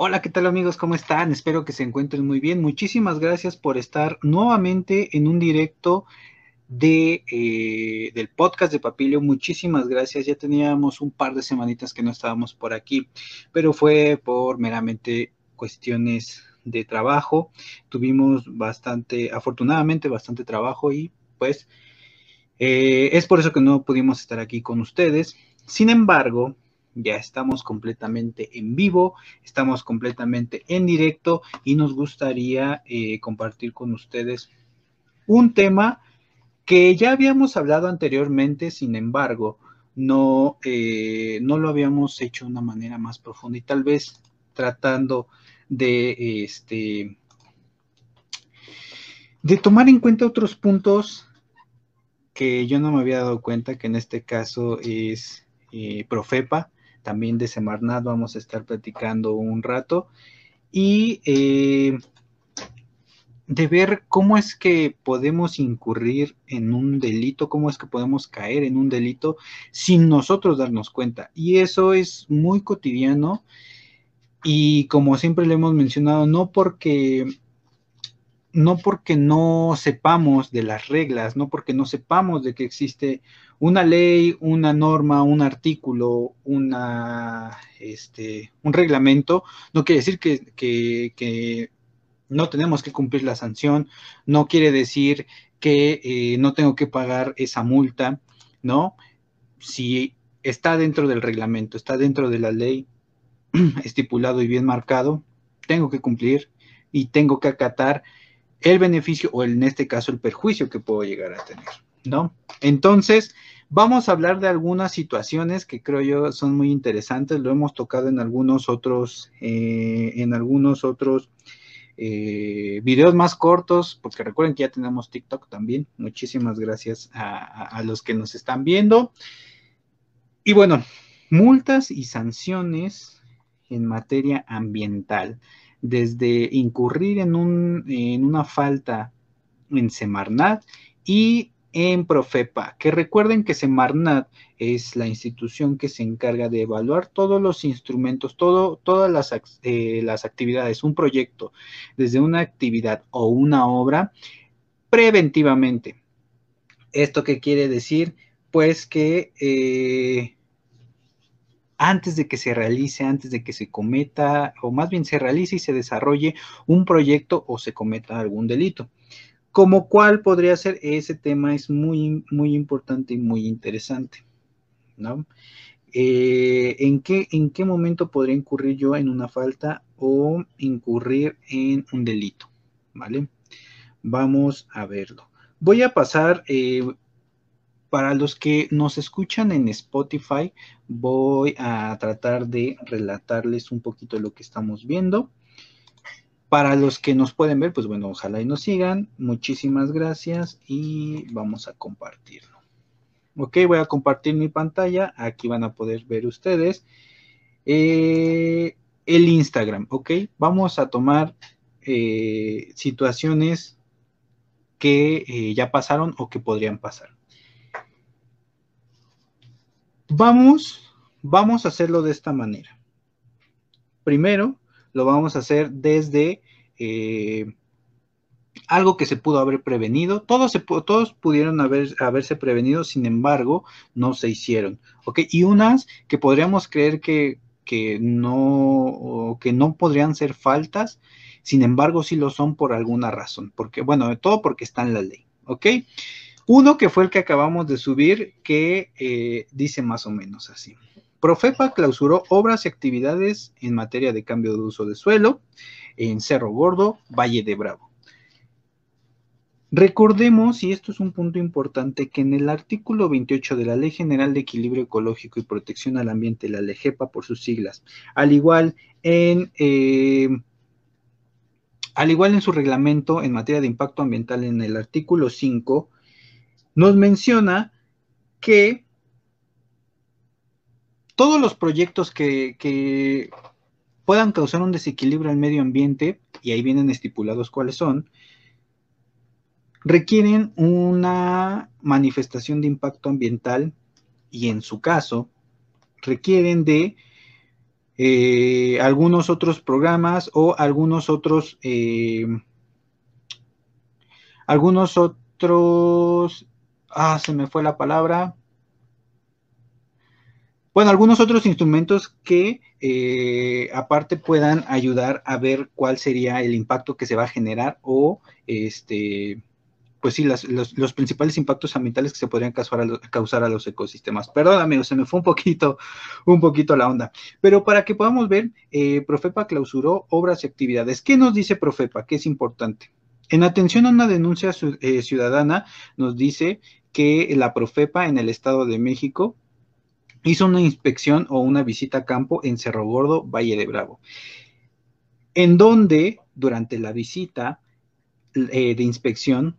Hola, ¿qué tal amigos? ¿Cómo están? Espero que se encuentren muy bien. Muchísimas gracias por estar nuevamente en un directo de, eh, del podcast de Papilio. Muchísimas gracias. Ya teníamos un par de semanitas que no estábamos por aquí, pero fue por meramente cuestiones de trabajo. Tuvimos bastante, afortunadamente, bastante trabajo y pues eh, es por eso que no pudimos estar aquí con ustedes. Sin embargo, ya estamos completamente en vivo, estamos completamente en directo y nos gustaría eh, compartir con ustedes un tema que ya habíamos hablado anteriormente, sin embargo, no, eh, no lo habíamos hecho de una manera más profunda y tal vez tratando de, este, de tomar en cuenta otros puntos que yo no me había dado cuenta, que en este caso es eh, Profepa, también de Semarnat vamos a estar platicando un rato y eh, de ver cómo es que podemos incurrir en un delito, cómo es que podemos caer en un delito sin nosotros darnos cuenta. Y eso es muy cotidiano y como siempre le hemos mencionado, no porque no porque no sepamos de las reglas, no porque no sepamos de que existe una ley, una norma, un artículo, una, este, un reglamento, no quiere decir que, no tenemos que cumplir la sanción, no quiere decir que eh, no tengo que pagar esa multa, ¿no? Si está dentro del reglamento, está dentro de la ley, estipulado y bien marcado, tengo que cumplir y tengo que acatar el beneficio o en este caso el perjuicio que puedo llegar a tener, ¿no? Entonces, vamos a hablar de algunas situaciones que creo yo son muy interesantes, lo hemos tocado en algunos otros, eh, en algunos otros eh, videos más cortos, porque recuerden que ya tenemos TikTok también. Muchísimas gracias a los que nos están viendo. Y bueno, multas y sanciones en materia ambiental desde incurrir en, un, en una falta en Semarnat y en Profepa, que recuerden que Semarnat es la institución que se encarga de evaluar todos los instrumentos, todo, todas las, eh, las actividades, un proyecto, desde una actividad o una obra, preventivamente. ¿Esto qué quiere decir? Pues que eh, antes de que se realice, antes de que se cometa, o más bien se realice y se desarrolle un proyecto o se cometa algún delito. Como cuál podría ser ese tema es muy, muy importante y muy interesante, ¿no? Eh, ¿en, qué, ¿En qué momento podría incurrir yo en una falta o incurrir en un delito? ¿Vale? Vamos a verlo. Voy a pasar eh, para los que nos escuchan en Spotify, voy a tratar de relatarles un poquito lo que estamos viendo. Para los que nos pueden ver, pues bueno, ojalá y nos sigan. Muchísimas gracias y vamos a compartirlo. Ok, voy a compartir mi pantalla. Aquí van a poder ver ustedes eh, el Instagram. Ok, vamos a tomar eh, situaciones que eh, ya pasaron o que podrían pasar. Vamos, vamos a hacerlo de esta manera. Primero, lo vamos a hacer desde eh, algo que se pudo haber prevenido. Todos, todos pudieron haber, haberse prevenido, sin embargo, no se hicieron. Y unas que podríamos creer que, que, no, que no podrían ser faltas, sin embargo, sí lo son por alguna razón. Porque, bueno, de todo porque está en la ley. Uno que fue el que acabamos de subir, que eh, dice más o menos así. Profepa clausuró obras y actividades en materia de cambio de uso de suelo en Cerro Gordo, Valle de Bravo. Recordemos, y esto es un punto importante, que en el artículo 28 de la Ley General de Equilibrio Ecológico y Protección al Ambiente, la LEGEPA por sus siglas, al igual en, eh, al igual en su reglamento en materia de impacto ambiental en el artículo 5, nos menciona que todos los proyectos que, puedan causar un desequilibrio al medio ambiente, y ahí vienen estipulados cuáles son, requieren una manifestación de impacto ambiental y en su caso requieren de eh, algunos otros programas o algunos otros, eh, algunos otros, ah, se me fue la palabra, bueno, algunos otros instrumentos que eh, aparte puedan ayudar a ver cuál sería el impacto que se va a generar o este pues sí, los, principales impactos ambientales que se podrían causar a, los, los ecosistemas. Perdóname, se me fue un poquito, un poquito la onda. Pero para que podamos ver, eh, Profepa clausuró obras y actividades. ¿Qué nos dice Profepa? ¿Qué es importante? En atención a una denuncia eh, ciudadana, nos dice que la Profepa en el Estado de México hizo una inspección o una visita a campo en Cerro Gordo, Valle de Bravo, en donde durante la visita eh, de inspección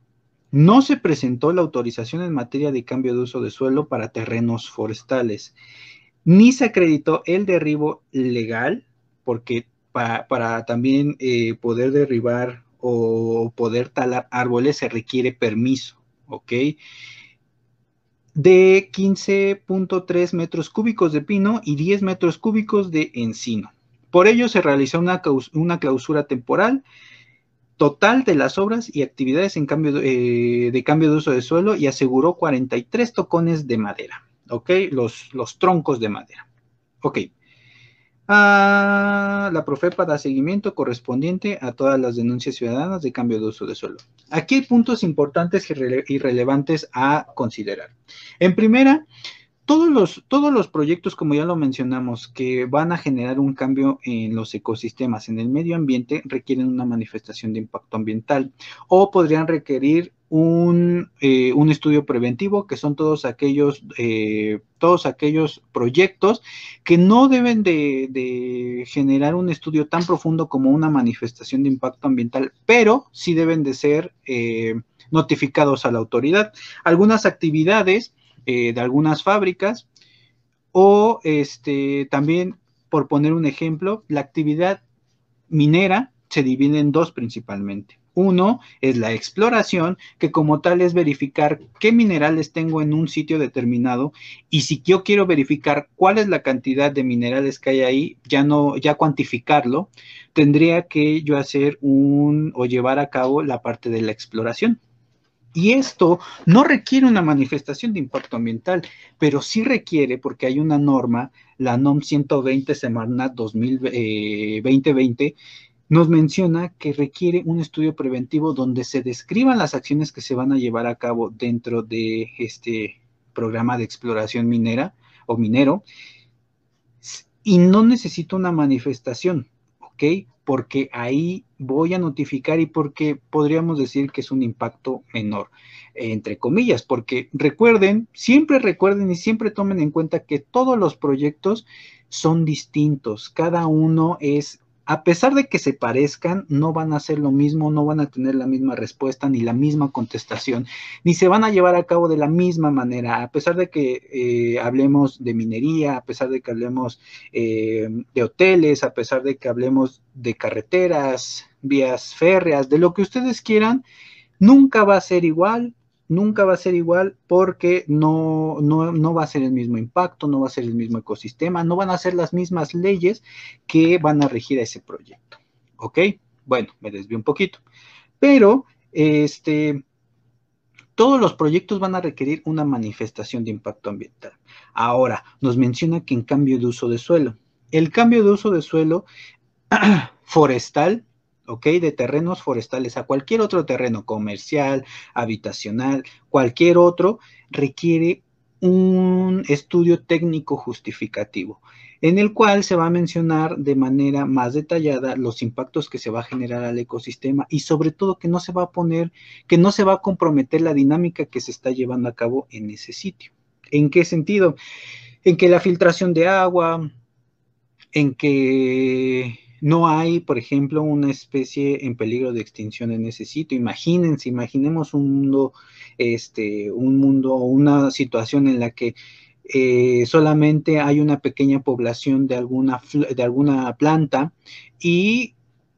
no se presentó la autorización en materia de cambio de uso de suelo para terrenos forestales, ni se acreditó el derribo legal, porque para, también eh, poder derribar o poder talar árboles se requiere permiso, ¿ok? De 15.3 metros cúbicos de pino y 10 metros cúbicos de encino. Por ello se realizó una, una clausura temporal total de las obras y actividades en cambio eh, de, cambio de uso de suelo y aseguró 43 tocones de madera, ¿ok? Los, los troncos de madera, ¿ok? Ah, la Profepa da seguimiento correspondiente a todas las denuncias ciudadanas de cambio de uso de suelo. Aquí hay puntos importantes y relevantes a considerar. En primera, todos los, todos los proyectos, como ya lo mencionamos, que van a generar un cambio en los ecosistemas, en el medio ambiente, requieren una manifestación de impacto ambiental o podrían requerir un, eh, estudio preventivo, que son todos aquellos, eh, todos aquellos proyectos que no deben de, generar un estudio tan profundo como una manifestación de impacto ambiental, pero sí deben de ser eh, notificados a la autoridad. Algunas actividades eh, de algunas fábricas o este, también, por poner un ejemplo, la actividad minera se divide en dos principalmente. Uno es la exploración, que como tal es verificar qué minerales tengo en un sitio determinado y si yo quiero verificar cuál es la cantidad de minerales que hay ahí, ya no, ya cuantificarlo, tendría que yo hacer un o llevar a cabo la parte de la exploración. Y esto no requiere una manifestación de impacto ambiental, pero sí requiere, porque hay una norma, la NOM 120 Semarnat 2020, nos menciona que requiere un estudio preventivo donde se describan las acciones que se van a llevar a cabo dentro de este programa de exploración minera o minero y no necesita una manifestación, ¿ok? porque ahí voy a notificar y porque podríamos decir que es un impacto menor, entre comillas, porque recuerden, siempre recuerden y siempre tomen en cuenta que todos los proyectos son distintos, cada uno es a pesar de que se parezcan, no van a hacer lo mismo, no van a tener la misma respuesta ni la misma contestación, ni se van a llevar a cabo de la misma manera, a pesar de que eh, hablemos de minería, a pesar de que hablemos eh, de hoteles, a pesar de que hablemos de carreteras, vías férreas, de lo que ustedes quieran, nunca va a ser igual, nunca va a ser igual porque no, no, va a ser el mismo impacto, no va a ser el mismo ecosistema, no van a ser las mismas leyes que van a regir a ese proyecto. ¿Ok? Bueno, me desvío un poquito. Pero, este, todos los proyectos van a requerir una manifestación de impacto ambiental. Ahora, nos menciona que en cambio de uso de suelo, el cambio de uso de suelo forestal ¿ok? De terrenos forestales a cualquier otro terreno comercial, habitacional, cualquier otro, requiere un estudio técnico justificativo, en el cual se va a mencionar de manera más detallada los impactos que se va a generar al ecosistema y sobre todo que no se va a poner, que no se va a comprometer la dinámica que se está llevando a cabo en ese sitio. ¿En qué sentido? En que la filtración de agua, en que no hay, por ejemplo, una especie en peligro de extinción en ese sitio. Imagínense, imaginemos un mundo, este, un mundo, una situación en la que eh, solamente hay una pequeña población de alguna, de alguna planta y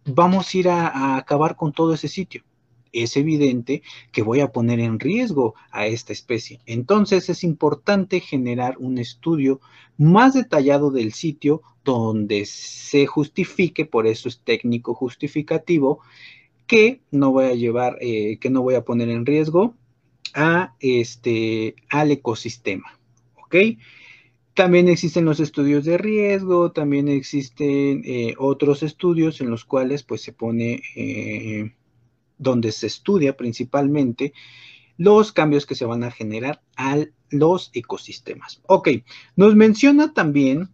vamos a ir a, acabar con todo ese sitio. Es evidente que voy a poner en riesgo a esta especie. Entonces es importante generar un estudio más detallado del sitio donde se justifique, por eso es técnico justificativo, que no voy a llevar, eh, que no voy a poner en riesgo a este, al ecosistema. ¿Ok? También existen los estudios de riesgo, también existen eh, otros estudios en los cuales pues se pone, eh, donde se estudia principalmente los cambios que se van a generar a los ecosistemas. Ok, nos menciona también,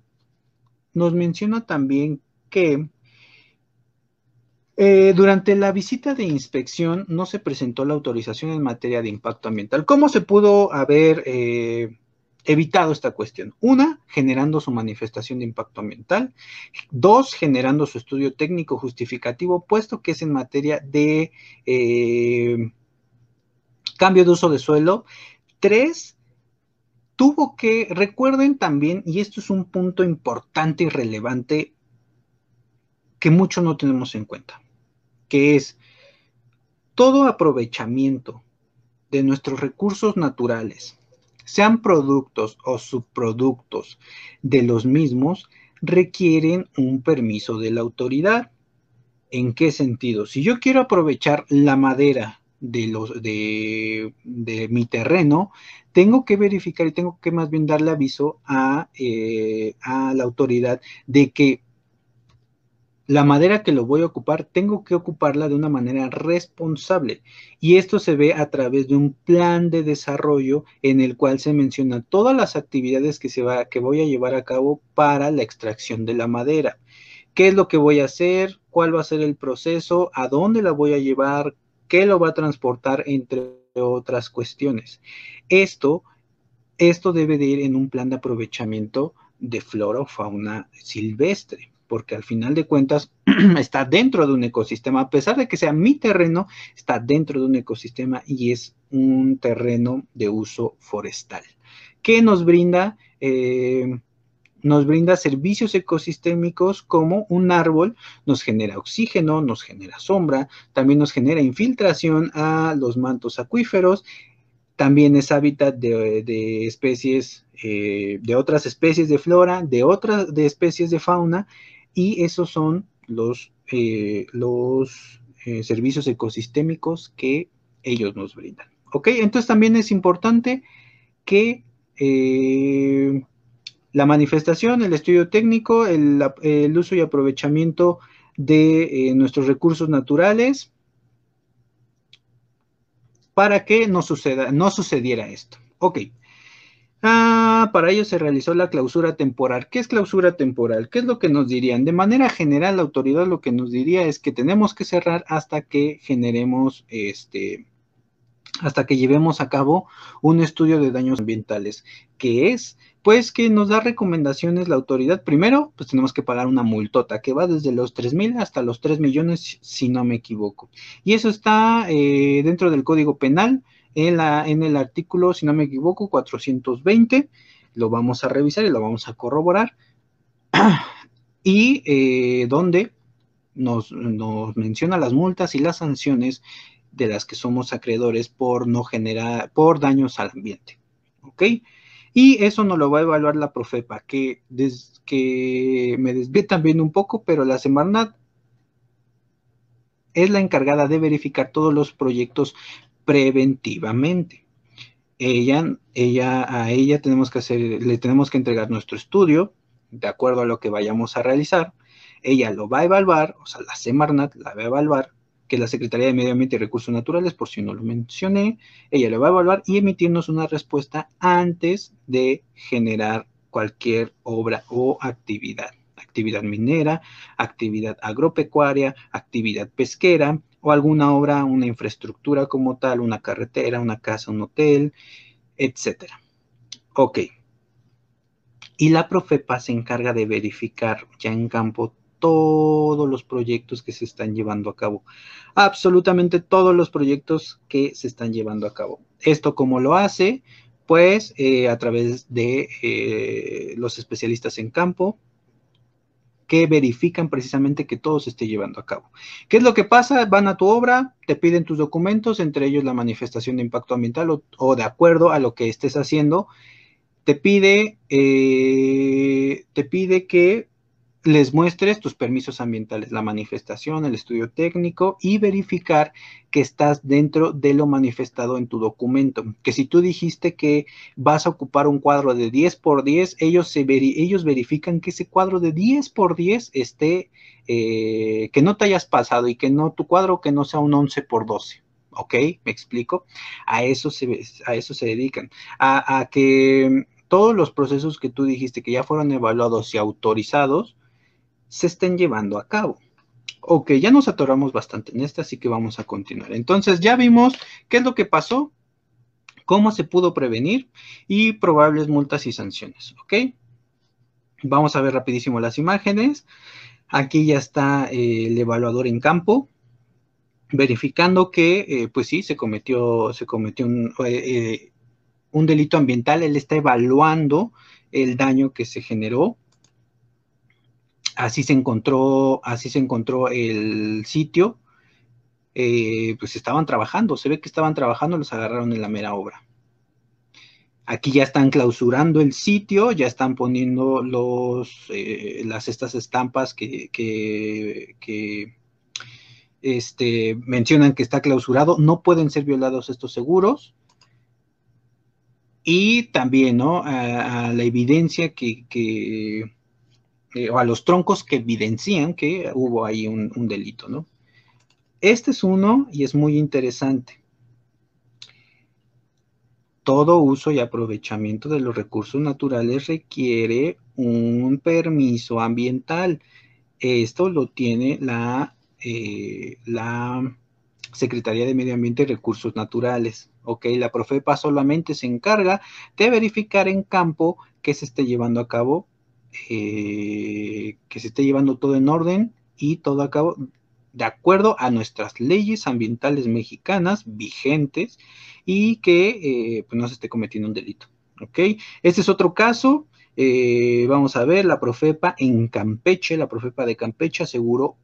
nos menciona también que eh, durante la visita de inspección no se presentó la autorización en materia de impacto ambiental. ¿Cómo se pudo haber eh, evitado esta cuestión? Una, generando su manifestación de impacto ambiental. Dos, generando su estudio técnico justificativo, puesto que es en materia de eh, cambio de uso de suelo. Tres, tuvo que, recuerden también, y esto es un punto importante y relevante que mucho no tenemos en cuenta que es todo aprovechamiento de nuestros recursos naturales, sean productos o subproductos de los mismos, requieren un permiso de la autoridad. ¿En qué sentido? Si yo quiero aprovechar la madera de, mi terreno, tengo que verificar y tengo que más bien darle aviso eh, a la autoridad de que la madera que lo voy a ocupar, tengo que ocuparla de una manera responsable. Y esto se ve a través de un plan de desarrollo en el cual se menciona todas las actividades que, se va, que voy a llevar a cabo para la extracción de la madera. ¿Qué es lo que voy a hacer? ¿Cuál va a ser el proceso? ¿A dónde la voy a llevar? ¿Qué lo va a transportar? Entre otras cuestiones. Esto, esto debe de ir en un plan de aprovechamiento de flora o fauna silvestre porque al final de cuentas está dentro de un ecosistema, a pesar de que sea mi terreno, está dentro de un ecosistema y es un terreno de uso forestal. ¿Qué nos brinda? Eh, nos brinda servicios ecosistémicos como un árbol, nos genera oxígeno, nos genera sombra, también nos genera infiltración a los mantos acuíferos, también es hábitat de, especies, eh, de otras especies de flora, de otras de especies de fauna, y esos son los, eh, los eh, servicios ecosistémicos que ellos nos brindan. ¿Ok? Entonces también es importante que eh, la manifestación, el estudio técnico, el, uso y aprovechamiento de nuestros recursos naturales para que no, suceda, no sucediera esto. Ok. Ah, para ello se realizó la clausura temporal. ¿Qué es clausura temporal? ¿Qué es lo que nos dirían? De manera general, la autoridad lo que nos diría es que tenemos que cerrar hasta que generemos este, hasta que llevemos a cabo un estudio de daños ambientales. ¿Qué es? Pues que nos da recomendaciones la autoridad. Primero, pues tenemos que pagar una multota que va desde los 3 mil hasta los 3 millones, si no me equivoco. Y eso está eh, dentro del Código Penal en, el artículo, si no me equivoco, 420. Lo vamos a revisar y lo vamos a corroborar. y eh, donde nos, menciona las multas y las sanciones de las que somos acreedores por no generar, por daños al ambiente. ¿Ok? Y eso nos lo va a evaluar la Profepa, que, que me desvíe también un poco, pero la Semarnat es la encargada de verificar todos los proyectos preventivamente. Ella, ella, a ella tenemos que hacer, le tenemos que entregar nuestro estudio de acuerdo a lo que vayamos a realizar. Ella lo va a evaluar, o sea, la Semarnat la va a evaluar, que es la Secretaría de Medio Ambiente y Recursos Naturales, por si no lo mencioné. Ella lo va a evaluar y emitirnos una respuesta antes de generar cualquier obra o actividad. Actividad minera, actividad agropecuaria, actividad pesquera, o alguna obra, una infraestructura como tal, una carretera, una casa, un hotel, etcétera. Ok. Y la Profepa se encarga de verificar ya en campo todos los proyectos que se están llevando a cabo. Absolutamente todos los proyectos que se están llevando a cabo. Esto como lo hace, pues eh, a través de eh, los especialistas en campo, que verifican precisamente que todo se esté llevando a cabo. ¿Qué es lo que pasa? Van a tu obra, te piden tus documentos, entre ellos la manifestación de impacto ambiental o, de acuerdo a lo que estés haciendo, te pide, eh, te pide que les muestres tus permisos ambientales, la manifestación, el estudio técnico y verificar que estás dentro de lo manifestado en tu documento. Que si tú dijiste que vas a ocupar un cuadro de 10 por 10, ellos, ellos verifican que ese cuadro de 10 por 10 esté, eh, que no te hayas pasado y que no tu cuadro que no sea un 11 por 12. ¿Ok? ¿Me explico? A eso se, a eso se dedican. a que todos los procesos que tú dijiste que ya fueron evaluados y autorizados, se estén llevando a cabo. Ok, ya nos atoramos bastante en esta, así que vamos a continuar. Entonces ya vimos qué es lo que pasó, cómo se pudo prevenir y probables multas y sanciones. Ok, vamos a ver rapidísimo las imágenes. Aquí ya está eh, el evaluador en campo, verificando que, eh, pues sí, se cometió, se cometió eh, un delito ambiental. Él está evaluando el daño que se generó así se encontró, así se encontró el sitio. Eh, pues estaban trabajando, se ve que estaban trabajando, los agarraron en la mera obra. Aquí ya están clausurando el sitio, ya están poniendo los, eh, las, estas estampas que, que, este, mencionan que está clausurado. No pueden ser violados estos seguros. Y también, ¿no? A, la evidencia que, eh, o a los troncos que evidencian que hubo ahí un, delito, ¿no? Este es uno y es muy interesante. Todo uso y aprovechamiento de los recursos naturales requiere un permiso ambiental. Esto lo tiene la, eh, la Secretaría de Medio Ambiente y Recursos Naturales. Ok, la Profepa solamente se encarga de verificar en campo que se esté llevando a cabo eh, que se esté llevando todo en orden y todo a cabo de acuerdo a nuestras leyes ambientales mexicanas vigentes y que eh, pues no se esté cometiendo un delito. ¿Ok? Este es otro caso. Eh, vamos a ver, la Profepa en Campeche, la Profepa de Campeche aseguró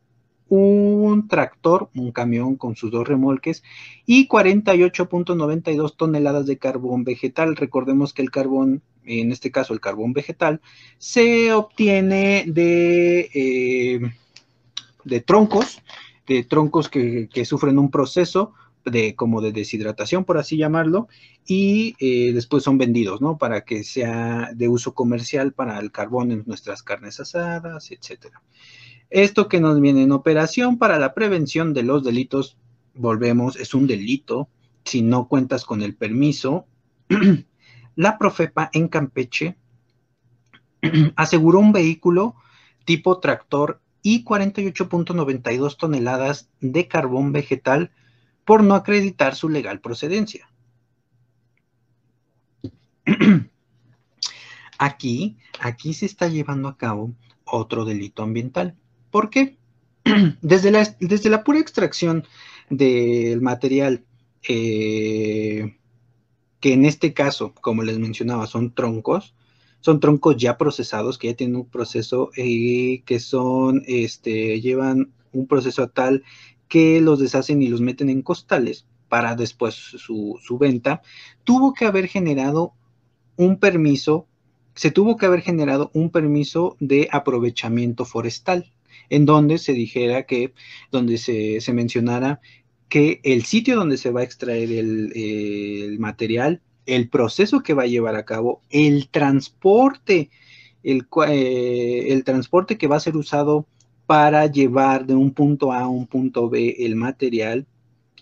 un tractor, un camión con sus dos remolques y 48.92 toneladas de carbón vegetal. Recordemos que el carbón en este caso el carbón vegetal, se obtiene de, eh, de troncos, de troncos que, sufren un proceso de como de deshidratación, por así llamarlo, y eh, después son vendidos, ¿no? Para que sea de uso comercial para el carbón en nuestras carnes asadas, etcétera. Esto que nos viene en operación para la prevención de los delitos, volvemos, es un delito si no cuentas con el permiso la Profepa en Campeche aseguró un vehículo tipo tractor y 48.92 toneladas de carbón vegetal por no acreditar su legal procedencia. Aquí, aquí se está llevando a cabo otro delito ambiental. ¿Por qué? Desde la, desde la pura extracción del material eh, que en este caso, como les mencionaba, son troncos, son troncos ya procesados, que ya tienen un proceso eh, que son, este, llevan un proceso tal que los deshacen y los meten en costales para después su, su venta, tuvo que haber generado un permiso, se tuvo que haber generado un permiso de aprovechamiento forestal, en donde se dijera que, donde se, se mencionara que el sitio donde se va a extraer el, material, el proceso que va a llevar a cabo, el transporte, el, eh, el, transporte que va a ser usado para llevar de un punto A a un punto B el material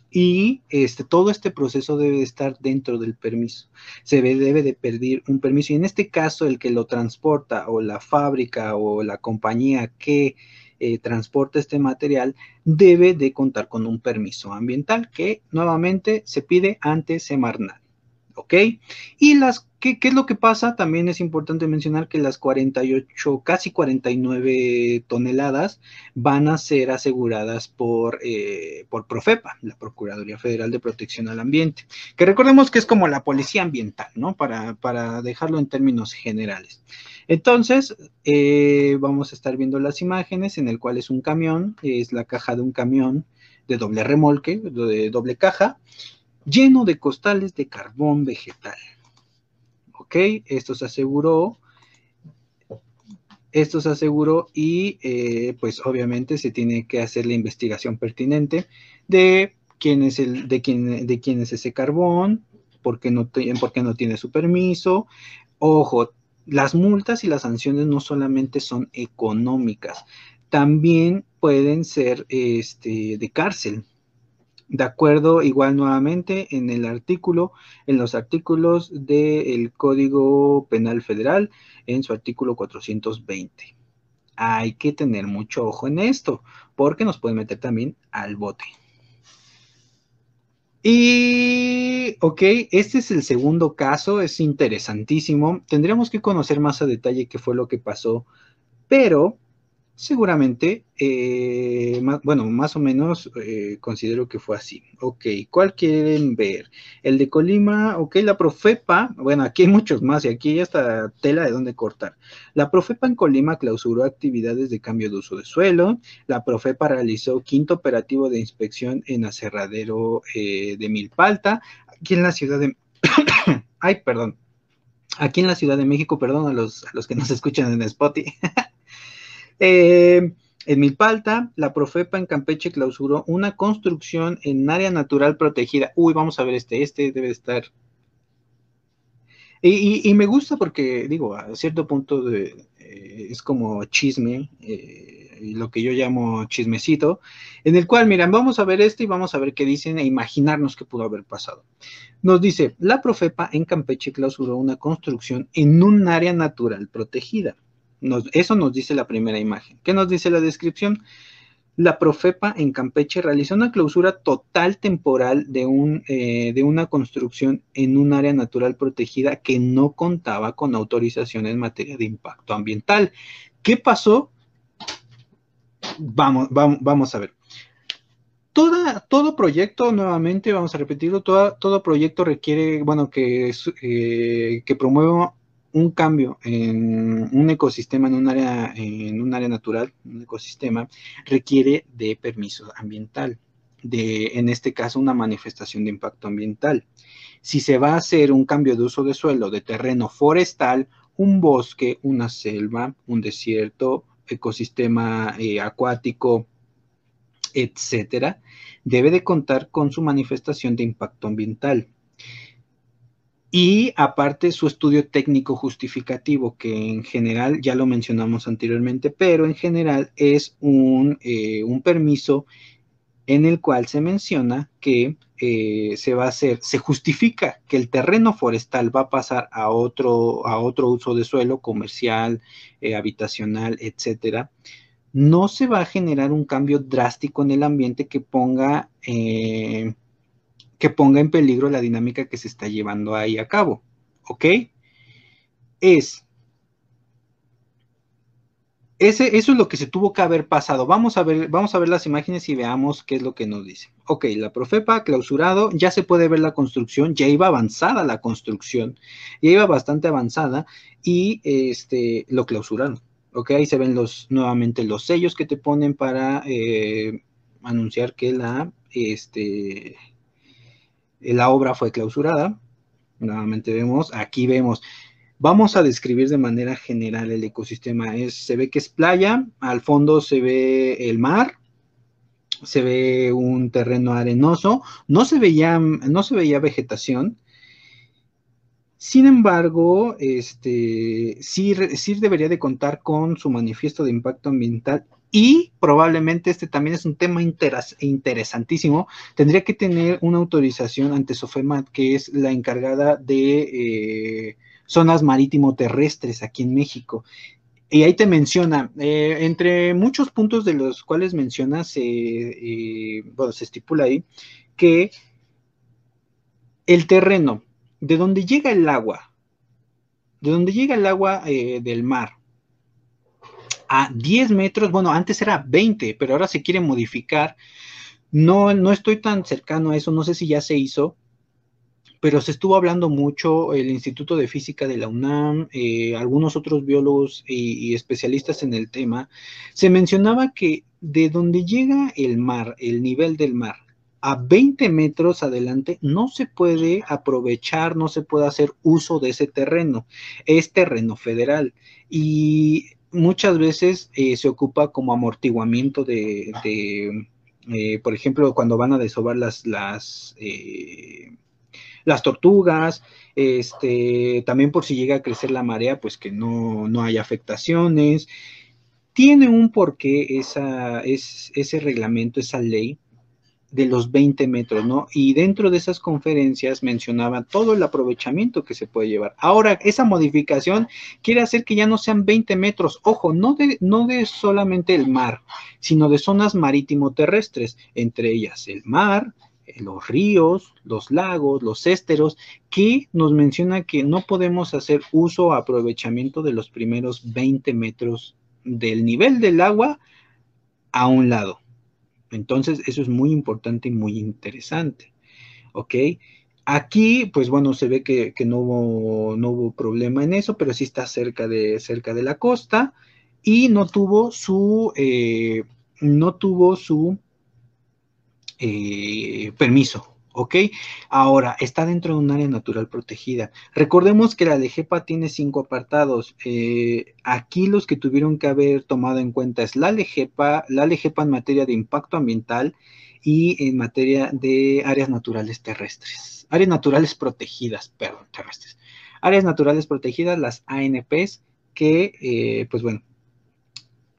y este, todo este proceso debe estar dentro del permiso. Se debe de pedir un permiso y en este caso el que lo transporta o la fábrica o la compañía que eh, transporta este material debe de contar con un permiso ambiental que nuevamente se pide ante Semarnat. ¿Ok? Y las, ¿qué, es lo que pasa? También es importante mencionar que las 48, casi 49 toneladas van a ser aseguradas por, eh, por Profepa, la Procuraduría Federal de Protección al Ambiente, que recordemos que es como la policía ambiental, ¿no? Para, para dejarlo en términos generales. Entonces, eh, vamos a estar viendo las imágenes en el cual es un camión, es la caja de un camión de doble remolque, de doble caja, lleno de costales de carbón vegetal. ¿Ok? Esto se aseguró. Esto se aseguró y eh, pues obviamente se tiene que hacer la investigación pertinente de quién es, el, de quién, de quién es ese carbón, por qué, no tiene su permiso. Ojo, las multas y las sanciones no solamente son económicas, también pueden ser este, de cárcel. De acuerdo, igual nuevamente en el artículo, en los artículos del Código Penal Federal, en su artículo 420. Hay que tener mucho ojo en esto, porque nos puede meter también al bote. Y, ok, este es el segundo caso, es interesantísimo. Tendríamos que conocer más a detalle qué fue lo que pasó, pero seguramente, eh, bueno, más o menos eh, considero que fue así. Ok, ¿cuál quieren ver? El de Colima, ok, la Profepa, bueno, aquí hay muchos más y aquí ya está tela de dónde cortar. La Profepa en Colima clausuró actividades de cambio de uso de suelo. La Profepa realizó quinto operativo de inspección en aserradero eh, de Milpalta, aquí en la ciudad de... Ay, perdón. Aquí en la Ciudad de México, perdón a los, a los que nos escuchan en Spotify. Eh, en Milpalta, la Profepa en Campeche clausuró una construcción en área natural protegida. Uy, vamos a ver este, este debe estar. Y, me gusta porque, digo, a cierto punto eh, es como chisme, eh, lo que yo llamo chismecito, en el cual, miran, vamos a ver este y vamos a ver qué dicen e imaginarnos qué pudo haber pasado. Nos dice, la Profepa en Campeche clausuró una construcción en un área natural protegida eso nos dice la primera imagen. ¿Qué nos dice la descripción? La Profepa en Campeche realizó una clausura total temporal de, un, eh, de una construcción en un área natural protegida que no contaba con autorización en materia de impacto ambiental. ¿Qué pasó? Vamos, vamos, vamos a ver. Toda, todo proyecto, nuevamente, vamos a repetirlo, todo, todo proyecto requiere, bueno, que, eh, que promueva un cambio en un ecosistema, en un área, en un área natural, un ecosistema, requiere de permiso ambiental, de, en este caso, una manifestación de impacto ambiental. Si se va a hacer un cambio de uso de suelo, de terreno forestal, un bosque, una selva, un desierto, ecosistema eh, acuático, etcétera, debe de contar con su manifestación de impacto ambiental. Y aparte su estudio técnico justificativo, que en general ya lo mencionamos anteriormente, pero en general es un, eh, permiso en el cual se menciona que eh, se va a hacer, se justifica que el terreno forestal va a pasar a otro, a otro uso de suelo comercial, eh, habitacional, etcétera. No se va a generar un cambio drástico en el ambiente que ponga que ponga en peligro la dinámica que se está llevando ahí a cabo. ¿Ok? Es. Ese, eso es lo que se tuvo que haber pasado. Vamos a, ver, vamos a ver las imágenes y veamos qué es lo que nos dice. Ok, la Profepa clausurado, ya se puede ver la construcción, ya iba avanzada la construcción, ya iba bastante avanzada y este, lo clausuraron. Ok, ahí se ven los, nuevamente los sellos que te ponen para eh, anunciar que la, este, la obra fue clausurada. Nuevamente vemos, aquí vemos, vamos a describir de manera general el ecosistema. Es, se ve que es playa, al fondo se ve el mar, se ve un terreno arenoso, no se veía, no se veía vegetación. Sin embargo, este, sí, sí debería de contar con su manifiesto de impacto ambiental y probablemente este también es un tema interesantísimo. Tendría que tener una autorización ante SOFEMAT, que es la encargada de eh, zonas marítimo terrestres aquí en México. Y ahí te menciona, eh, entre muchos puntos de los cuales menciona, se, eh, bueno, se estipula ahí que el terreno, de donde llega el agua, de donde llega el agua del mar, a 10 metros, bueno, antes era 20, pero ahora se quiere modificar. No, no estoy tan cercano a eso, no sé si ya se hizo, pero se estuvo hablando mucho, el Instituto de Física de la UNAM, eh, algunos otros biólogos y, especialistas en el tema, se mencionaba que de donde llega el mar, el nivel del mar, a 20 metros adelante no se puede aprovechar, no se puede hacer uso de ese terreno. Es terreno federal y muchas veces eh, se ocupa como amortiguamiento de, eh, por ejemplo, cuando van a desovar las, las las tortugas, este, también por si llega a crecer la marea, pues que no, no haya afectaciones. Tiene un porqué esa, es, ese reglamento, esa ley de los 20 metros, ¿no? Y dentro de esas conferencias mencionaba todo el aprovechamiento que se puede llevar. Ahora, esa modificación quiere hacer que ya no sean 20 metros, ojo, no de, no de solamente el mar, sino de zonas marítimo terrestres, entre ellas el mar, los ríos, los lagos, los ésteros, que nos menciona que no podemos hacer uso o aprovechamiento de los primeros 20 metros del nivel del agua a un lado. Entonces, eso es muy importante y muy interesante. ¿Ok? Aquí, pues bueno, se ve que, no, hubo, problema en eso, pero sí está cerca de, cerca de la costa y no tuvo su, eh, no tuvo su eh, permiso, ¿ok? Ahora, está dentro de un área natural protegida. Recordemos que la LEGEPA tiene cinco apartados. Eh, aquí los que tuvieron que haber tomado en cuenta es la LEGEPA, la LEGEPA en materia de impacto ambiental y en materia de áreas naturales terrestres. Áreas naturales protegidas, perdón, terrestres. Áreas naturales protegidas, las ANPs, que, eh, pues bueno,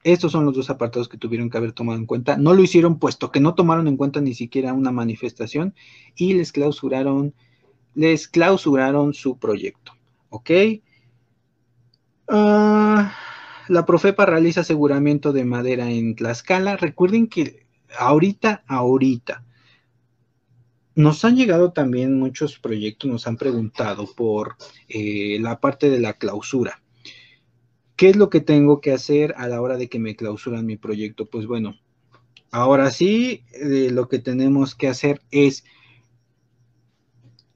estos son los dos apartados que tuvieron que haber tomado en cuenta. No lo hicieron puesto que no tomaron en cuenta ni siquiera una manifestación y les clausuraron, les clausuraron su proyecto. ¿Ok? Ah, la Profepa realiza aseguramiento de madera en Tlaxcala. Recuerden que ahorita, ahorita, nos han llegado también muchos proyectos, nos han preguntado por eh, la parte de la clausura. ¿Qué es lo que tengo que hacer a la hora de que me clausuran mi proyecto? Pues bueno, ahora sí, eh, lo que tenemos que hacer es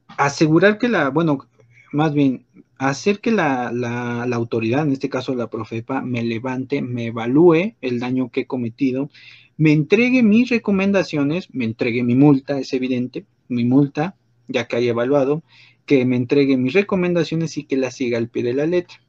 asegurar que la, bueno, más bien, hacer que la, la, autoridad, en este caso la Profepa, me levante, me evalúe el daño que he cometido, me entregue mis recomendaciones, me entregue mi multa, es evidente, mi multa, ya que haya evaluado, que me entregue mis recomendaciones y que la siga al pie de la letra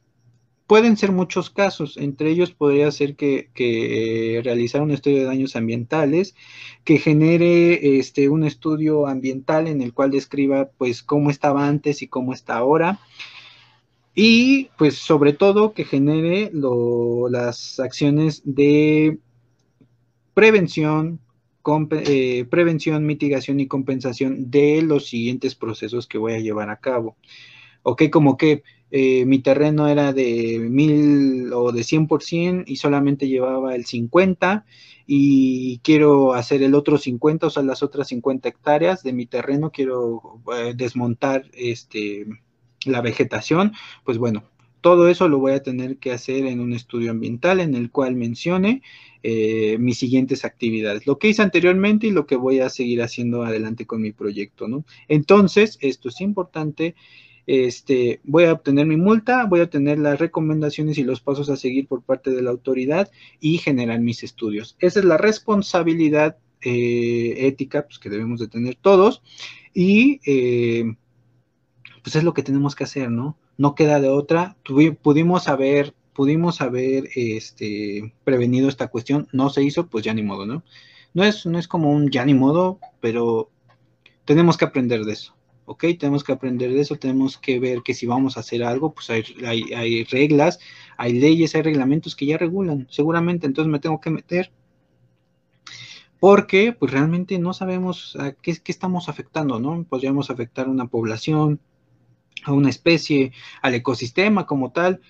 pueden ser muchos casos, entre ellos podría ser que, que, realizar un estudio de daños ambientales, que genere este, un estudio ambiental en el cual describa pues cómo estaba antes y cómo está ahora, y pues sobre todo que genere las acciones de prevención, eh, prevención, mitigación y compensación de los siguientes procesos que voy a llevar a cabo. Ok, como que eh, mi terreno era de mil o de 100% y solamente llevaba el 50 y quiero hacer el otro 50, o sea, las otras 50 hectáreas de mi terreno, quiero eh, desmontar este, la vegetación, pues bueno, todo eso lo voy a tener que hacer en un estudio ambiental en el cual mencione eh, mis siguientes actividades, lo que hice anteriormente y lo que voy a seguir haciendo adelante con mi proyecto, ¿no? Entonces, esto es importante este, voy a obtener mi multa, voy a obtener las recomendaciones y los pasos a seguir por parte de la autoridad y generar mis estudios. Esa es la responsabilidad eh, ética pues, que debemos de tener todos y eh, pues es lo que tenemos que hacer, ¿no? No queda de otra. pudimos haber, pudimos haber este, prevenido esta cuestión, no se hizo, pues ya ni modo, ¿no? No es, no es como un ya ni modo, pero tenemos que aprender de eso. ¿Ok? Tenemos que aprender de eso, tenemos que ver que si vamos a hacer algo, pues hay, reglas, hay leyes, hay reglamentos que ya regulan, seguramente, entonces me tengo que meter porque pues realmente no sabemos a qué, qué estamos afectando, ¿no? Podríamos afectar a una población, a una especie, al ecosistema como tal.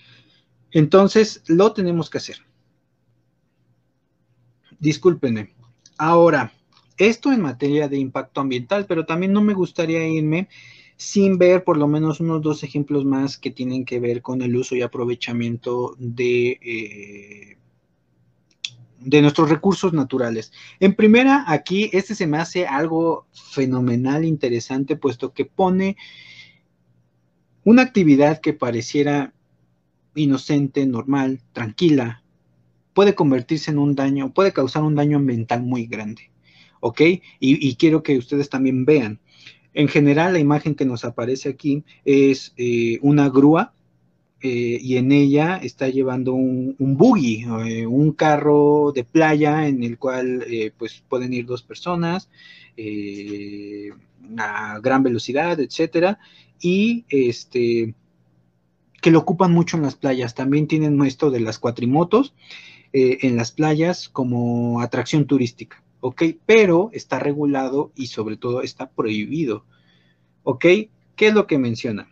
Entonces, lo tenemos que hacer. Discúlpenme. Ahora, esto en materia de impacto ambiental, pero también no me gustaría irme sin ver por lo menos unos dos ejemplos más que tienen que ver con el uso y aprovechamiento de, eh, de nuestros recursos naturales. En primera, aquí este se me hace algo fenomenal, interesante, puesto que pone una actividad que pareciera inocente, normal, tranquila, puede convertirse en un daño, puede causar un daño ambiental muy grande. ¿Ok? Y, quiero que ustedes también vean. En general, la imagen que nos aparece aquí es eh, una grúa eh, y en ella está llevando un, buggy, eh, un carro de playa en el cual pues pueden ir dos personas a gran velocidad, etcétera, y este que lo ocupan mucho en las playas. También tienen esto de las cuatrimotos eh, en las playas como atracción turística, ¿ok? Pero está regulado y sobre todo está prohibido, ¿ok? ¿Qué es lo que menciona?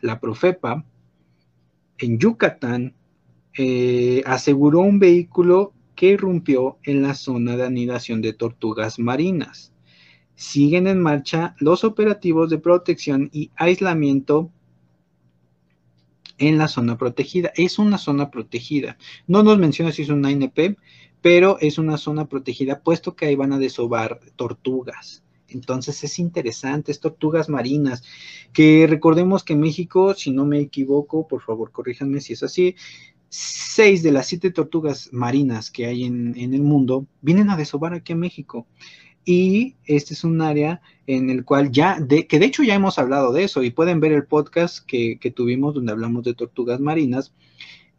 La Profepa en Yucatán eh, aseguró un vehículo que irrumpió en la zona de anidación de tortugas marinas. Siguen en marcha los operativos de protección y aislamiento en la zona protegida. Es una zona protegida. No nos menciona si es una INP, pero es una zona protegida, puesto que ahí van a desovar tortugas. Entonces es interesante, es tortugas marinas, que recordemos que México, si no me equivoco, por favor corríjanme si es así, seis de las siete tortugas marinas que hay en, el mundo vienen a desovar aquí a México y este es un área en el cual ya, de, que de hecho ya hemos hablado de eso y pueden ver el podcast que, tuvimos donde hablamos de tortugas marinas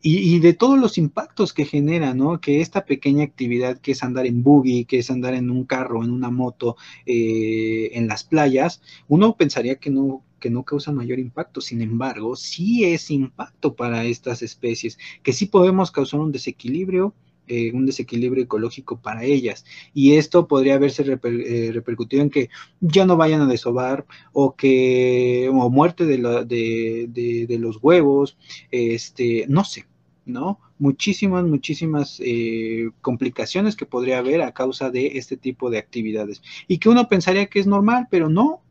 y, de todos los impactos que genera, ¿no? Que esta pequeña actividad que es andar en buggy, que es andar en un carro, en una moto, eh, en las playas, uno pensaría que no, que no causa mayor impacto, sin embargo, sí es impacto para estas especies, que sí podemos causar un desequilibrio eh, un desequilibrio ecológico para ellas. Y esto podría haberse eh, repercutido en que ya no vayan a desovar o que, o muerte de, de, los huevos, este, no sé, ¿no? Muchísimas, muchísimas eh, complicaciones que podría haber a causa de este tipo de actividades. Y que uno pensaría que es normal, pero no,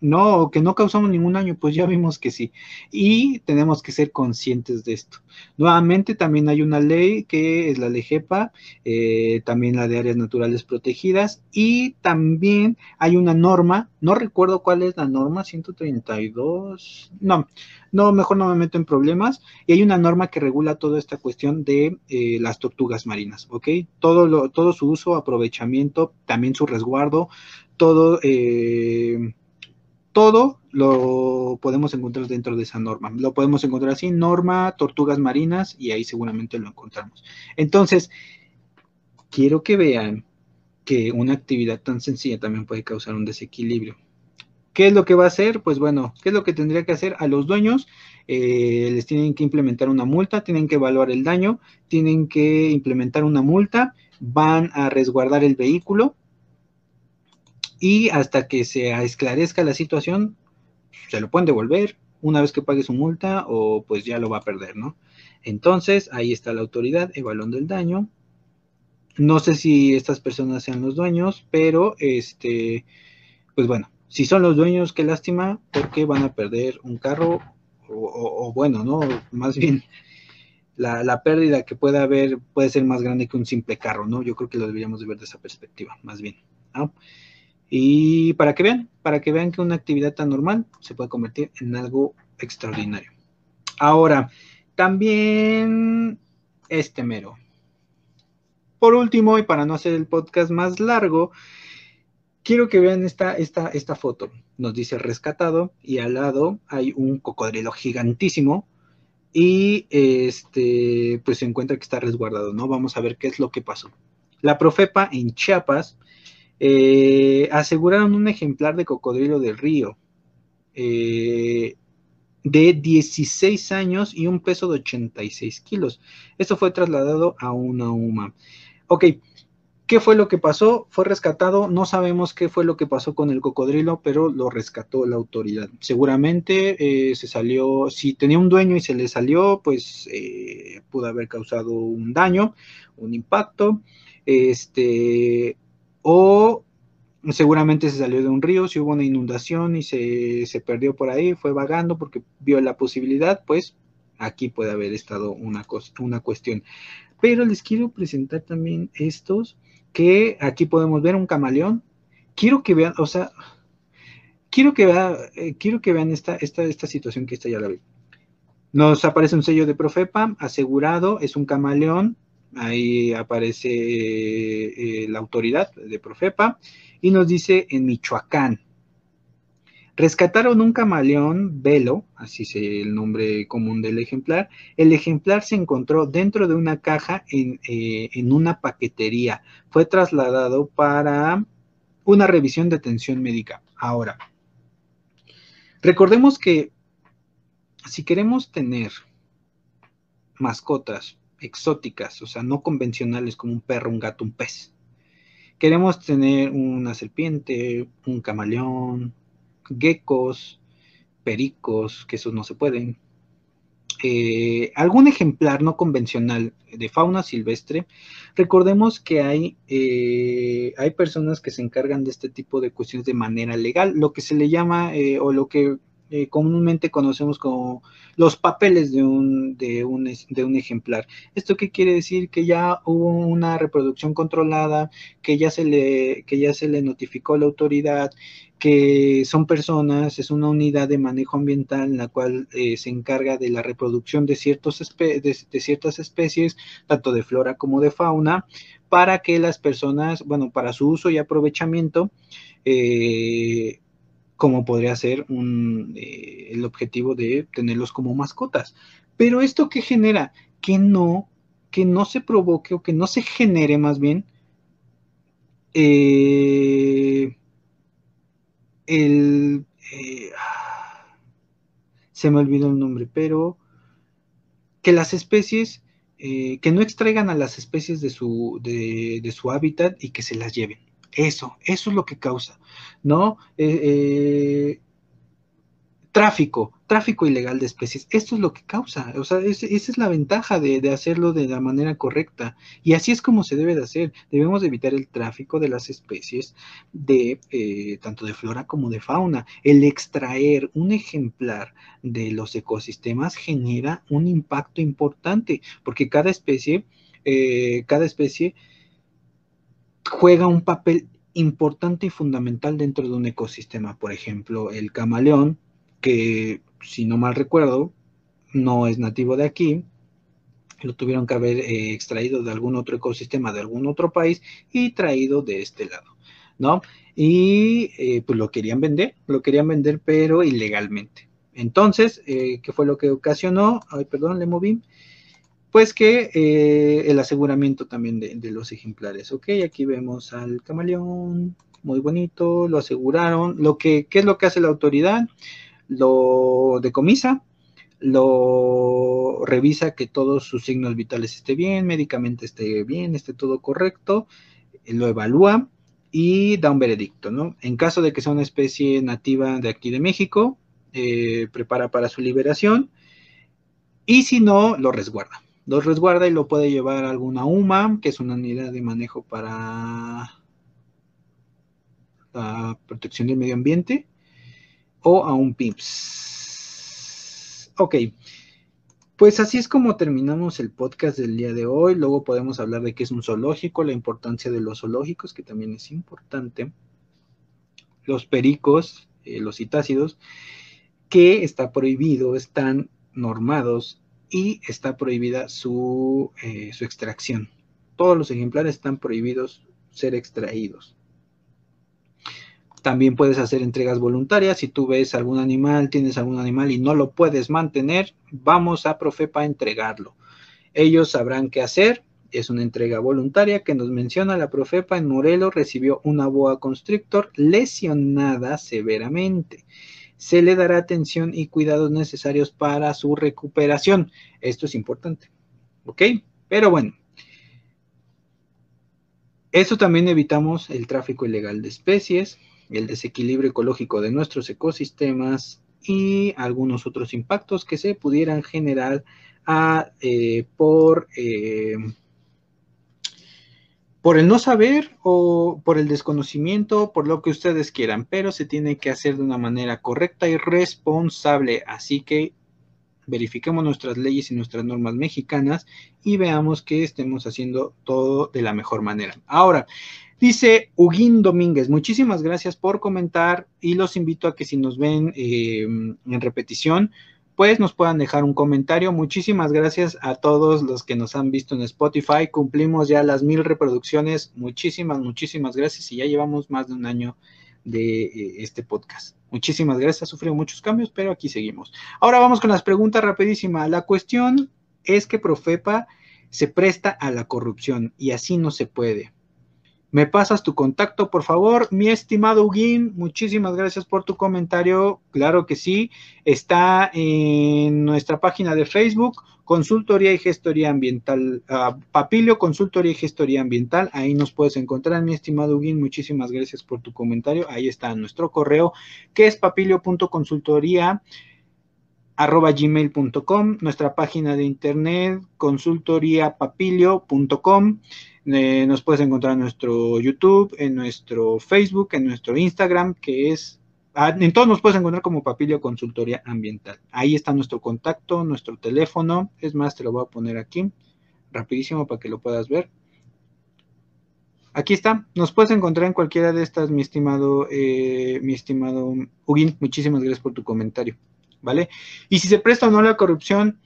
no, que no causamos ningún daño, pues ya vimos que sí. Y tenemos que ser conscientes de esto. Nuevamente, también hay una ley que es la ley GEPA, eh, también la de áreas naturales protegidas, y también hay una norma, no recuerdo cuál es la norma, 132, no, no, mejor no me meto en problemas, y hay una norma que regula toda esta cuestión de eh, las tortugas marinas, ¿ok? Todo, lo, todo su uso, aprovechamiento, también su resguardo, todo... Eh, todo lo podemos encontrar dentro de esa norma. Lo podemos encontrar así, norma, tortugas marinas, y ahí seguramente lo encontramos. Entonces, quiero que vean que una actividad tan sencilla también puede causar un desequilibrio. ¿Qué es lo que va a hacer? Pues bueno, ¿qué es lo que tendría que hacer? A los dueños eh, les tienen que implementar una multa, tienen que evaluar el daño, tienen que implementar una multa, van a resguardar el vehículo, y hasta que se esclarezca la situación, se lo pueden devolver una vez que pague su multa o pues ya lo va a perder, ¿no? Entonces, ahí está la autoridad evaluando el daño. No sé si estas personas sean los dueños, pero este, pues bueno, si son los dueños, qué lástima, porque van a perder un carro, o, bueno, ¿no? Más bien, la, la, pérdida que pueda haber puede ser más grande que un simple carro, ¿no? Yo creo que lo deberíamos de ver de esa perspectiva, más bien, ¿no? Y para que vean, para que vean que una actividad tan normal se puede convertir en algo extraordinario. Ahora, también este mero. Por último, y para no hacer el podcast más largo, quiero que vean esta, esta, esta foto. Nos dice rescatado y al lado hay un cocodrilo gigantísimo y este pues se encuentra que está resguardado, ¿no? Vamos a ver qué es lo que pasó. La Profepa en Chiapas eh, aseguraron un ejemplar de cocodrilo del río eh, de 16 años y un peso de 86 kilos. Esto fue trasladado a una UMA. Ok, ¿qué fue lo que pasó? Fue rescatado, no sabemos qué fue lo que pasó con el cocodrilo, pero lo rescató la autoridad. Seguramente eh, se salió, si tenía un dueño y se le salió, pues pudo haber causado un daño, un impacto. Este, o seguramente se salió de un río, si hubo una inundación y se, perdió por ahí, fue vagando porque vio la posibilidad, pues aquí puede haber estado una, una cuestión. Pero les quiero presentar también estos que aquí podemos ver un camaleón. Quiero que vean, o sea, quiero que, vean, eh, quiero que vean esta, esta, esta situación que esta ya la vi. Nos aparece un sello de Profepa asegurado, es un camaleón, ahí aparece eh, la autoridad de Profepa y nos dice en Michoacán. Rescataron un camaleón velo, así es el nombre común del ejemplar. El ejemplar se encontró dentro de una caja en, eh, en una paquetería. Fue trasladado para una revisión de atención médica. Ahora, recordemos que si queremos tener mascotas exóticas, o sea, no convencionales como un perro, un gato, un pez, queremos tener una serpiente, un camaleón, geckos, pericos, que esos no se pueden. Eh, algún ejemplar no convencional de fauna silvestre, recordemos que hay, eh, hay personas que se encargan de este tipo de cuestiones de manera legal, lo que se le llama eh, o lo que eh, comúnmente conocemos como los papeles de un, de, un, de un ejemplar. ¿Esto qué quiere decir? Que ya hubo una reproducción controlada, que ya se le, que ya se le notificó a la autoridad, que son personas, es una unidad de manejo ambiental en la cual eh, se encarga de la reproducción de, ciertos de, ciertas especies, tanto de flora como de fauna, para que las personas, bueno, para su uso y aprovechamiento, eh, como podría ser un, eh, el objetivo de tenerlos como mascotas. Pero esto que genera que no, que no se provoque o que no se genere más bien eh, el eh, se me olvidó el nombre, pero que las especies que no extraigan a las especies de su, de, de su hábitat y que se las lleven. Eso, eso es lo que causa, ¿no? Eh, eh, tráfico, tráfico ilegal de especies. Esto es lo que causa. O sea, esa es la ventaja de, hacerlo de la manera correcta. Y así es como se debe de hacer. Debemos evitar el tráfico de las especies de eh, tanto de flora como de fauna. El extraer un ejemplar de los ecosistemas genera un impacto importante, porque cada especie, cada especie juega un papel importante y fundamental dentro de un ecosistema. Por ejemplo, el camaleón, que si no mal recuerdo, no es nativo de aquí, lo tuvieron que haber eh, extraído de algún otro ecosistema de algún otro país y traído de este lado, ¿no? Y eh, pues lo querían vender, lo querían vender, pero ilegalmente. Entonces, eh, ¿qué fue lo que ocasionó? Ay, perdón, le moví pues que eh, el aseguramiento también de, los ejemplares. Ok, aquí vemos al camaleón, muy bonito, lo aseguraron. Lo que, ¿Qué es lo que hace la autoridad? Lo decomisa, lo revisa que todos sus signos vitales esté bien, médicamente esté bien, esté todo correcto, lo evalúa y da un veredicto, ¿no? En caso de que sea una especie nativa de aquí de México, eh, prepara para su liberación y si no, lo resguarda lo resguarda y lo puede llevar a alguna UMA, que es una unidad de manejo para la protección del medio ambiente, o a un PIMS. Ok, pues así es como terminamos el podcast del día de hoy. Luego podemos hablar de qué es un zoológico, la importancia de los zoológicos, que también es importante. Los pericos, eh, los citácidos, que está prohibido, están normados y está prohibida su, eh, su extracción. Todos los ejemplares están prohibidos ser extraídos. También puedes hacer entregas voluntarias. Si tú ves algún animal, tienes algún animal y no lo puedes mantener, vamos a Profepa a entregarlo. Ellos sabrán qué hacer. Es una entrega voluntaria que nos menciona la Profepa en Morelos recibió una boa constrictor lesionada severamente se le dará atención y cuidados necesarios para su recuperación. Esto es importante. ¿Ok? Pero bueno. Eso también evitamos el tráfico ilegal de especies, el desequilibrio ecológico de nuestros ecosistemas y algunos otros impactos que se pudieran generar a, eh, por eh, por el no saber o por el desconocimiento, por lo que ustedes quieran, pero se tiene que hacer de una manera correcta y responsable. Así que verifiquemos nuestras leyes y nuestras normas mexicanas y veamos que estemos haciendo todo de la mejor manera. Ahora, dice Huguín Domínguez, muchísimas gracias por comentar y los invito a que si nos ven eh, en repetición, pues nos puedan dejar un comentario. Muchísimas gracias a todos los que nos han visto en Spotify. Cumplimos ya las mil reproducciones. Muchísimas, muchísimas gracias y ya llevamos más de un año de eh, este podcast. Muchísimas gracias, ha sufrido muchos cambios, pero aquí seguimos. Ahora vamos con las preguntas rapidísimas. La cuestión es que Profepa se presta a la corrupción y así no se puede. Me pasas tu contacto, por favor, mi estimado Huguín. Muchísimas gracias por tu comentario. Claro que sí. Está en nuestra página de Facebook, Consultoría y Gestoría Ambiental, uh, Papilio, Consultoría y Gestoría Ambiental. Ahí nos puedes encontrar, mi estimado Huguín. Muchísimas gracias por tu comentario. Ahí está nuestro correo, que es papilio.consultoría arroba nuestra página de internet consultoriapapilio.com eh, nos puedes encontrar en nuestro YouTube, en nuestro Facebook, en nuestro Instagram, que es, ah, en todos nos puedes encontrar como Papilio Consultoría Ambiental. Ahí está nuestro contacto, nuestro teléfono. Es más, te lo voy a poner aquí, rapidísimo para que lo puedas ver. Aquí está, nos puedes encontrar en cualquiera de estas, mi estimado, eh, mi estimado Huguín. Muchísimas gracias por tu comentario, ¿vale? Y si se presta o no la corrupción,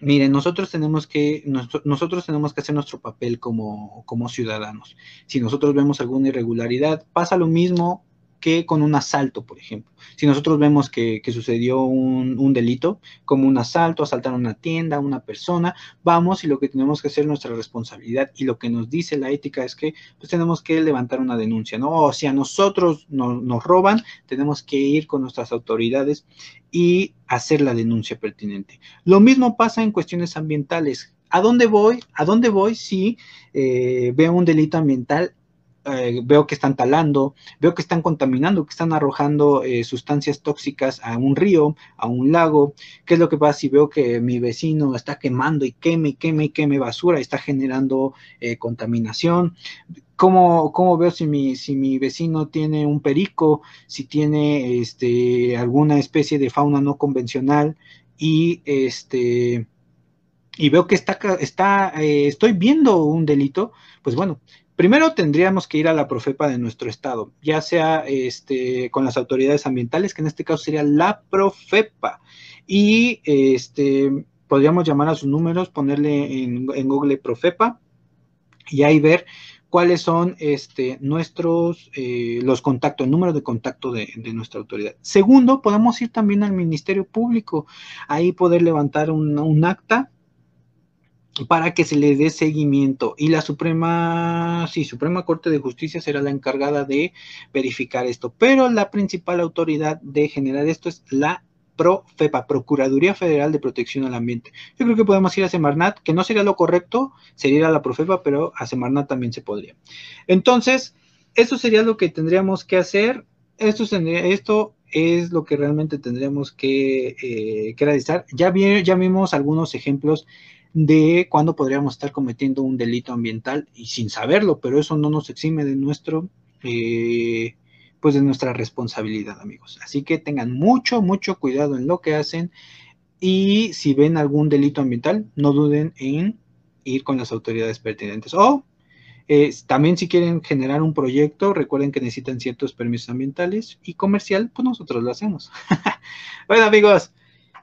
Miren, nosotros tenemos que, nosotros tenemos que hacer nuestro papel como, como ciudadanos. Si nosotros vemos alguna irregularidad, pasa lo mismo que con un asalto, por ejemplo. Si nosotros vemos que, sucedió un, delito, como un asalto, asaltar una tienda, una persona, vamos y lo que tenemos que hacer es nuestra responsabilidad y lo que nos dice la ética es que pues tenemos que levantar una denuncia, ¿no? O si a nosotros nos roban, tenemos que ir con nuestras autoridades y hacer la denuncia pertinente. Lo mismo pasa en cuestiones ambientales. ¿A dónde voy? ¿A dónde voy si eh, veo un delito ambiental? Eh, veo que están talando, veo que están contaminando, que están arrojando eh, sustancias tóxicas a un río, a un lago. ¿Qué es lo que pasa si veo que mi vecino está quemando y queme y queme y queme basura, está generando eh, contaminación? ¿Cómo, ¿Cómo, veo si mi, si mi vecino tiene un perico, si tiene este, alguna especie de fauna no convencional y este y veo que está, está estoy viendo un delito, pues bueno, Primero tendríamos que ir a la Profepa de nuestro estado, ya sea este, con las autoridades ambientales, que en este caso sería la Profepa, y este, podríamos llamar a sus números, ponerle en, Google Profepa y ahí ver cuáles son este, nuestros, eh, los contactos, el número de contacto de, nuestra autoridad. Segundo, podemos ir también al Ministerio Público, ahí poder levantar un acta para que se le dé seguimiento. Y la Suprema, sí, Suprema Corte de Justicia será la encargada de verificar esto. Pero la principal autoridad de generar esto es la PROFEPA, Procuraduría Federal de Protección al Ambiente. Yo creo que podemos ir a Semarnat, que no sería lo correcto, sería la PROFEPA, pero a Semarnat también se podría. Entonces, eso sería lo que tendríamos que hacer. Esto, esto es lo que realmente tendríamos que, eh, realizar. Ya, ya vimos algunos ejemplos de cuándo podríamos estar cometiendo un delito ambiental y sin saberlo, pero eso no nos exime de nuestro, eh, pues de nuestra responsabilidad, amigos. Así que tengan mucho, mucho cuidado en lo que hacen y si ven algún delito ambiental, no duden en ir con las autoridades pertinentes. O eh, también si quieren generar un proyecto, recuerden que necesitan ciertos permisos ambientales y comercial, pues nosotros lo hacemos. bueno, amigos.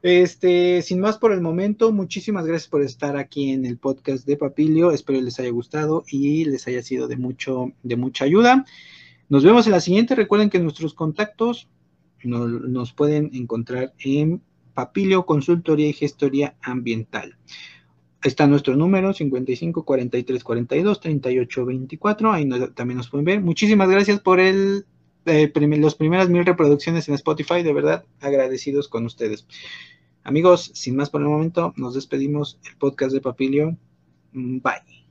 Este, sin más por el momento, muchísimas gracias por estar aquí en el podcast de Papilio. Espero les haya gustado y les haya sido de mucho, de mucha ayuda. Nos vemos en la siguiente. Recuerden que nuestros contactos nos, pueden encontrar en Papilio Consultoría y Gestoría Ambiental. Está nuestro número 55 43 42 38 24. Ahí también nos pueden ver. Muchísimas gracias por el, eh, primeras mil reproducciones en Spotify. De verdad, agradecidos con ustedes. Amigos, sin más por el momento, nos despedimos el podcast de Papilio. Bye.